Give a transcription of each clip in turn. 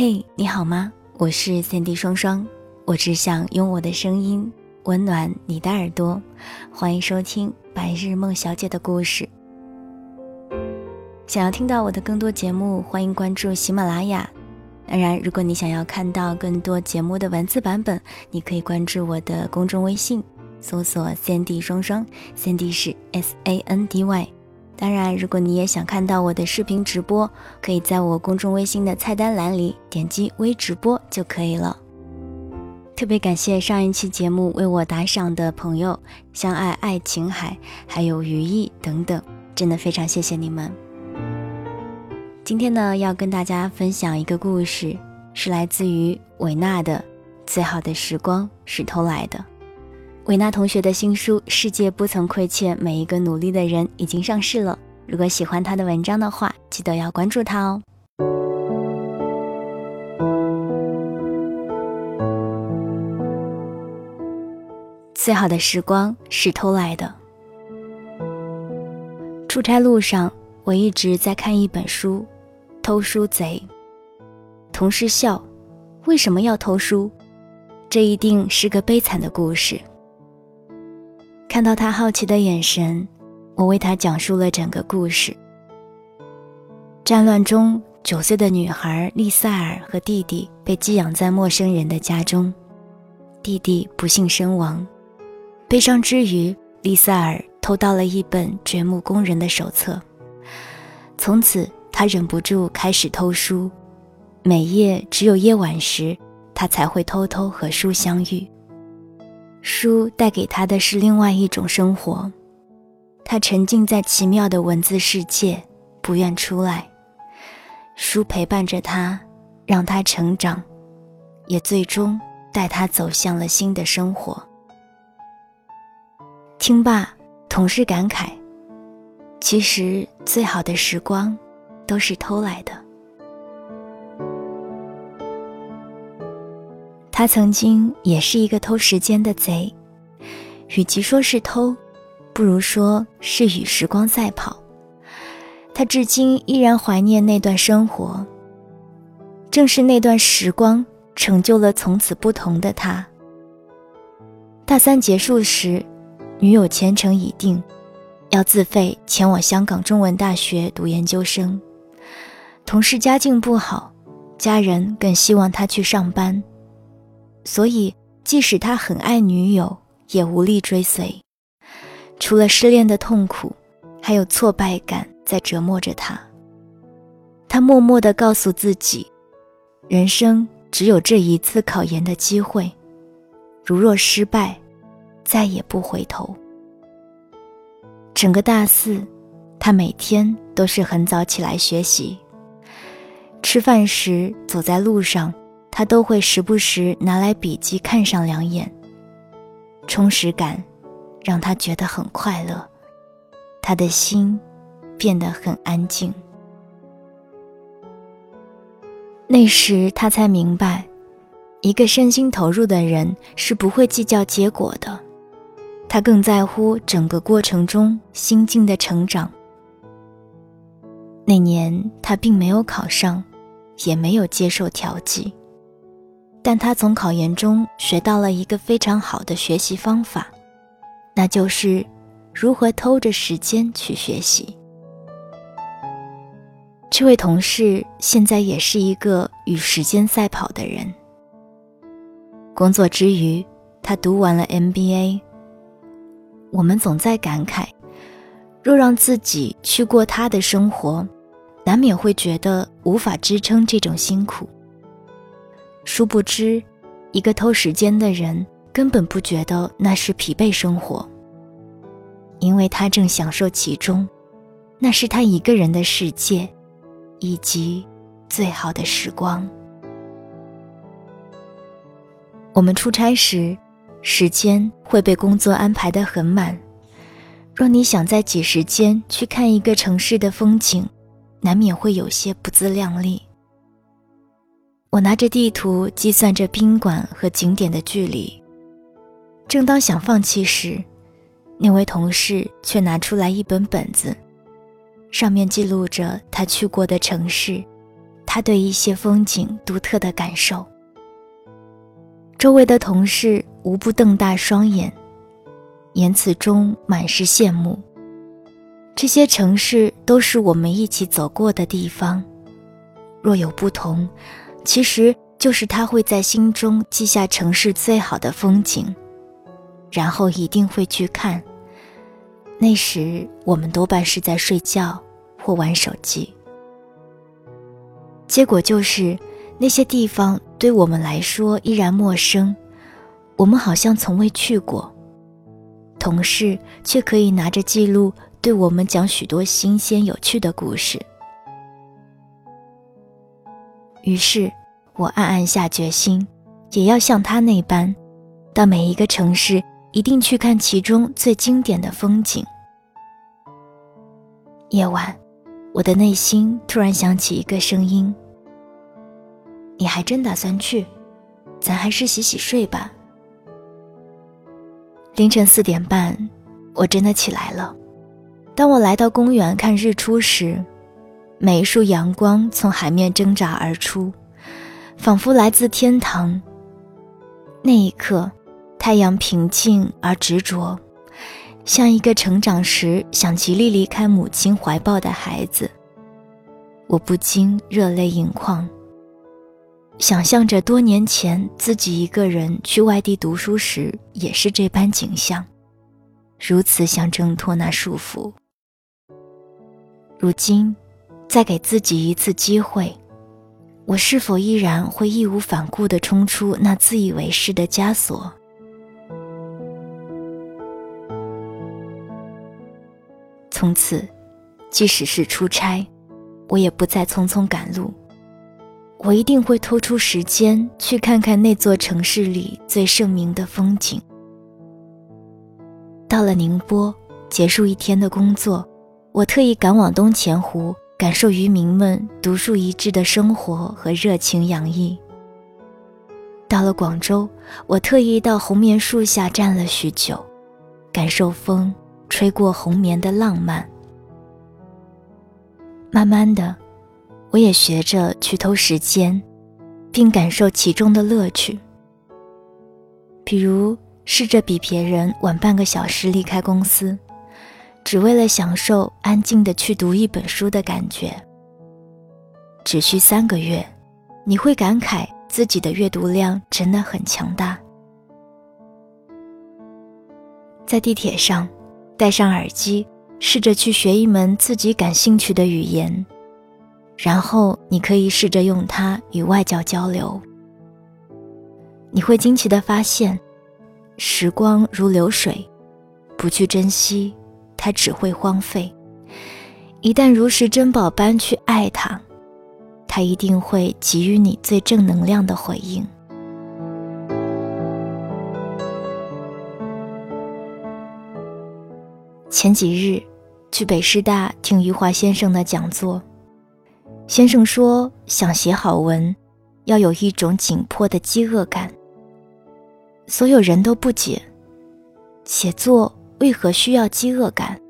嘿，你好吗？我是三 D 双双，我只想用我的声音温暖你的耳朵。欢迎收听《白日梦小姐的故事》。想要听到我的更多节目，欢迎关注喜马拉雅。当然，如果你想要看到更多节目的文字版本，你可以关注我的公众微信，搜索“三 D 双双”，三 D 是 S A N D Y。当然，如果你也想看到我的视频直播，可以在我公众微信的菜单栏里点击微直播就可以了。特别感谢上一期节目为我打赏的朋友，相爱爱琴海，还有余意等等，真的非常谢谢你们。今天呢，要跟大家分享一个故事，是来自于韦娜的《最好的时光是偷来的》。维娜同学的新书《世界不曾亏欠每一个努力的人》已经上市了。如果喜欢她的文章的话，记得要关注她哦。最好的时光是偷来的。出差路上，我一直在看一本书，《偷书贼》。同事笑：“为什么要偷书？这一定是个悲惨的故事。”看到他好奇的眼神，我为他讲述了整个故事。战乱中，九岁的女孩丽塞尔和弟弟被寄养在陌生人的家中，弟弟不幸身亡。悲伤之余，丽塞尔偷到了一本掘墓工人的手册，从此他忍不住开始偷书，每夜只有夜晚时，他才会偷偷和书相遇。书带给他的是另外一种生活，他沉浸在奇妙的文字世界，不愿出来。书陪伴着他，让他成长，也最终带他走向了新的生活。听罢，同事感慨：其实最好的时光，都是偷来的。他曾经也是一个偷时间的贼，与其说是偷，不如说是与时光赛跑。他至今依然怀念那段生活，正是那段时光成就了从此不同的他。大三结束时，女友前程已定，要自费前往香港中文大学读研究生。同事家境不好，家人更希望他去上班。所以，即使他很爱女友，也无力追随。除了失恋的痛苦，还有挫败感在折磨着他。他默默地告诉自己，人生只有这一次考研的机会，如若失败，再也不回头。整个大四，他每天都是很早起来学习。吃饭时，走在路上。他都会时不时拿来笔记看上两眼，充实感让他觉得很快乐，他的心变得很安静。那时他才明白，一个身心投入的人是不会计较结果的，他更在乎整个过程中心境的成长。那年他并没有考上，也没有接受调剂。但他从考研中学到了一个非常好的学习方法，那就是如何偷着时间去学习。这位同事现在也是一个与时间赛跑的人。工作之余，他读完了 MBA。我们总在感慨，若让自己去过他的生活，难免会觉得无法支撑这种辛苦。殊不知，一个偷时间的人根本不觉得那是疲惫生活，因为他正享受其中，那是他一个人的世界，以及最好的时光。我们出差时，时间会被工作安排得很满，若你想在挤时间去看一个城市的风景，难免会有些不自量力。我拿着地图计算着宾馆和景点的距离，正当想放弃时，那位同事却拿出来一本本子，上面记录着他去过的城市，他对一些风景独特的感受。周围的同事无不瞪大双眼，言辞中满是羡慕。这些城市都是我们一起走过的地方，若有不同，其实就是他会在心中记下城市最好的风景，然后一定会去看。那时我们多半是在睡觉或玩手机。结果就是，那些地方对我们来说依然陌生，我们好像从未去过。同事却可以拿着记录对我们讲许多新鲜有趣的故事。于是，我暗暗下决心，也要像他那般，到每一个城市。一定去看其中最经典的风景。夜晚，我的内心突然响起一个声音：“你还真打算去？咱还是洗洗睡吧。”凌晨四点半，我真的起来了。当我来到公园看日出时，每一束阳光从海面挣扎而出，仿佛来自天堂。那一刻。太阳平静而执着，像一个成长时想极力离开母亲怀抱的孩子。我不禁热泪盈眶，想象着多年前自己一个人去外地读书时也是这般景象，如此想挣脱那束缚。如今，再给自己一次机会，我是否依然会义无反顾地冲出那自以为是的枷锁？从此，即使是出差，我也不再匆匆赶路。我一定会抽出时间去看看那座城市里最盛名的风景。到了宁波，结束一天的工作，我特意赶往东钱湖，感受渔民们独树一帜的生活和热情洋溢。到了广州，我特意到红棉树下站了许久，感受风。吹过红棉的浪漫，慢慢的，我也学着去偷时间，并感受其中的乐趣。比如，试着比别人晚半个小时离开公司，只为了享受安静的去读一本书的感觉。只需三个月，你会感慨自己的阅读量真的很强大。在地铁上。戴上耳机，试着去学一门自己感兴趣的语言，然后你可以试着用它与外教交流。你会惊奇地发现，时光如流水，不去珍惜，它只会荒废；一旦如实珍宝般去爱它，它一定会给予你最正能量的回应。前几日，去北师大听余华先生的讲座。先生说，想写好文，要有一种紧迫的饥饿感。所有人都不解，写作为何需要饥饿感。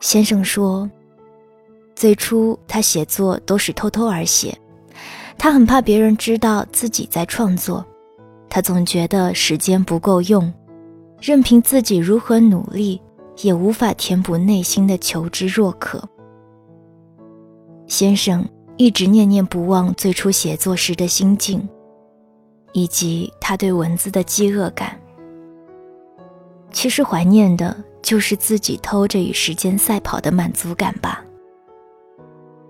先生说，最初他写作都是偷偷而写，他很怕别人知道自己在创作，他总觉得时间不够用。任凭自己如何努力，也无法填补内心的求知若渴。先生一直念念不忘最初写作时的心境，以及他对文字的饥饿感。其实怀念的就是自己偷着与时间赛跑的满足感吧。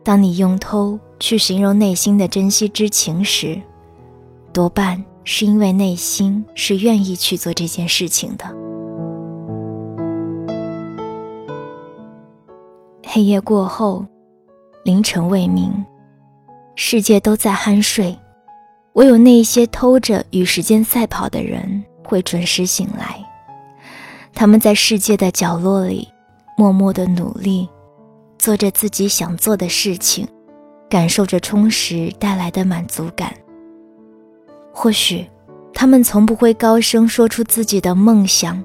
当你用“偷”去形容内心的珍惜之情时，多半。是因为内心是愿意去做这件事情的。黑夜过后，凌晨未明，世界都在酣睡，唯有那些偷着与时间赛跑的人会准时醒来。他们在世界的角落里默默的努力，做着自己想做的事情，感受着充实带来的满足感。或许，他们从不会高声说出自己的梦想，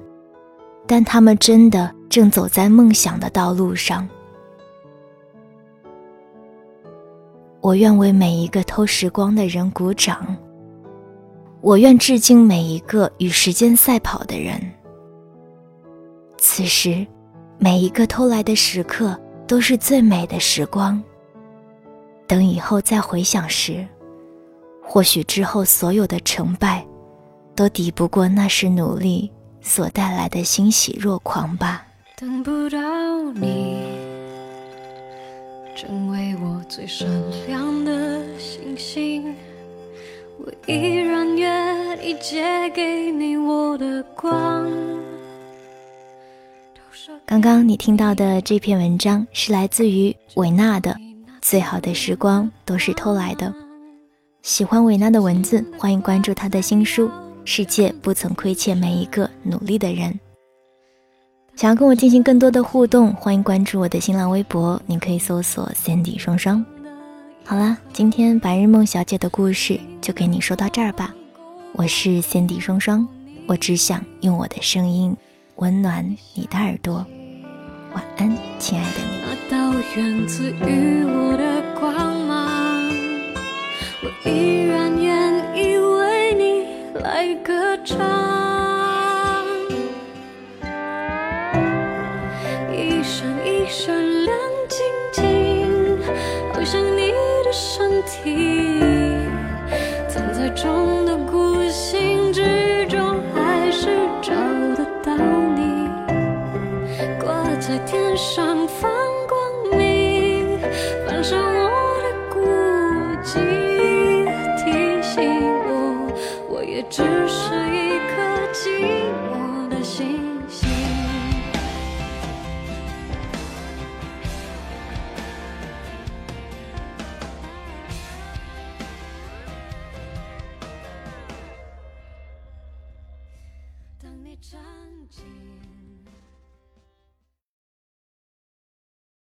但他们真的正走在梦想的道路上。我愿为每一个偷时光的人鼓掌。我愿致敬每一个与时间赛跑的人。此时，每一个偷来的时刻都是最美的时光。等以后再回想时，或许之后所有的成败，都抵不过那时努力所带来的欣喜若狂吧。等不到你，成为我最闪亮的星星。我依然愿意借给你我的光。刚刚你听到的这篇文章是来自于维纳的《最好的时光都是偷来的》。喜欢维纳的文字，欢迎关注他的新书《世界不曾亏欠每一个努力的人》。想要跟我进行更多的互动，欢迎关注我的新浪微博，您可以搜索 “Sandy 双双”。好啦，今天白日梦小姐的故事就给你说到这儿吧。我是 Sandy 双双，我只想用我的声音温暖你的耳朵。晚安，亲爱的你。那道源自于我的光芒，我依然愿意为你来歌唱。一闪一闪亮晶晶，好像你的。身体藏在中上放光明，反射我的孤寂，提醒我，我也只是一颗寂寞的星星。